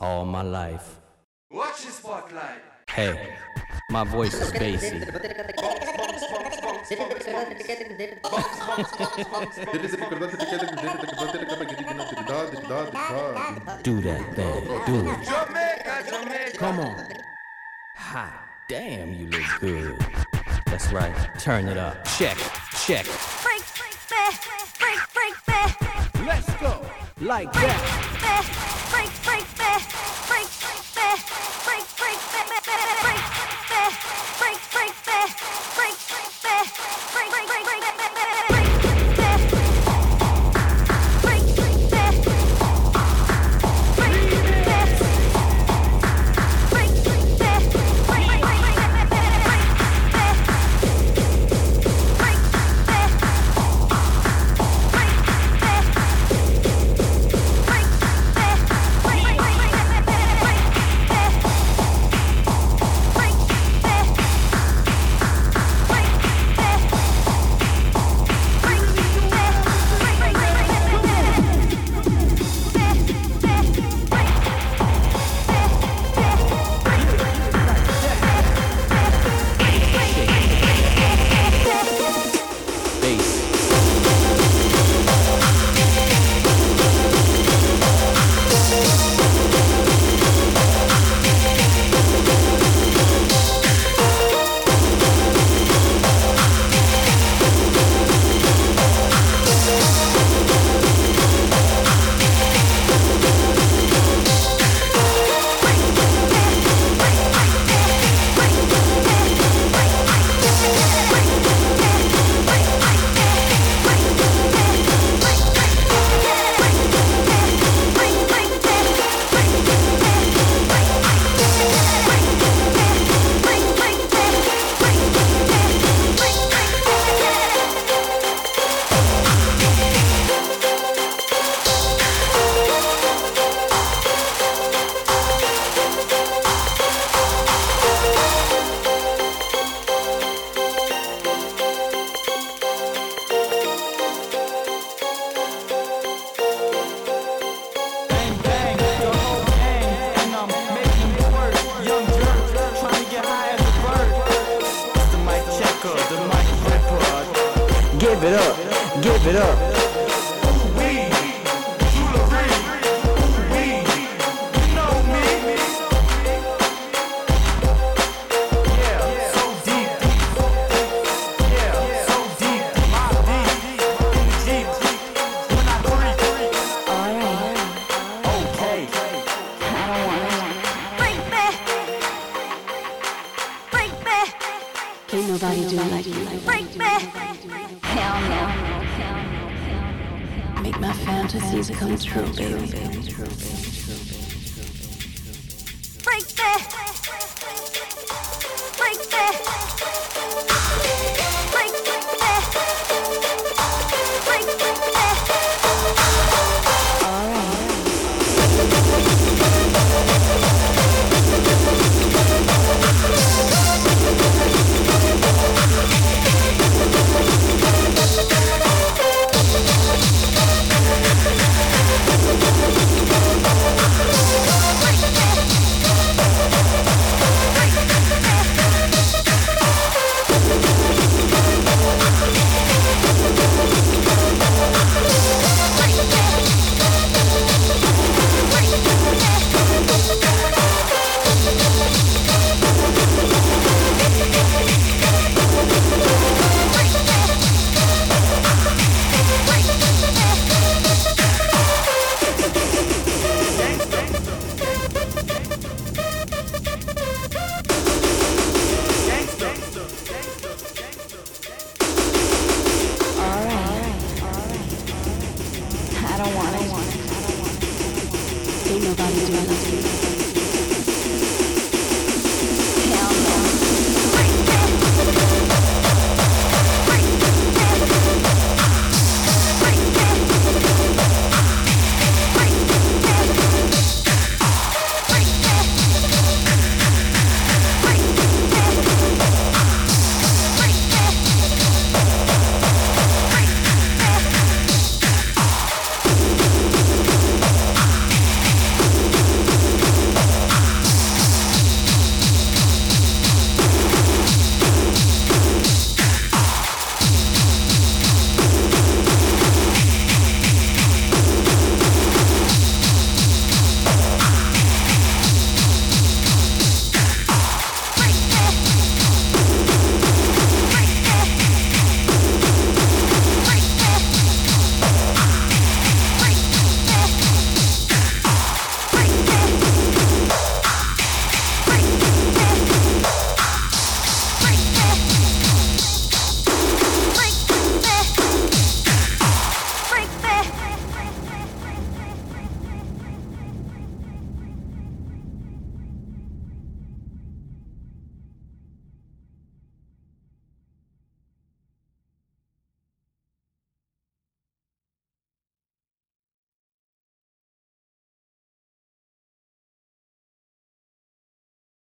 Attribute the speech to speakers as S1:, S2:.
S1: All my life.
S2: Watch the spotlight.
S1: Hey, my voice is bassy. Do that thing. Do it.
S2: Jamaica, Jamaica.
S1: Come on. Hot damn, you look good. That's right. Turn it up. Check. Check. Like that.
S3: Give it up, give it up.
S4: Nobody do it like you.
S5: Break me.
S4: Hell no. Make my fantasies come true, baby.
S5: Break me. Break me.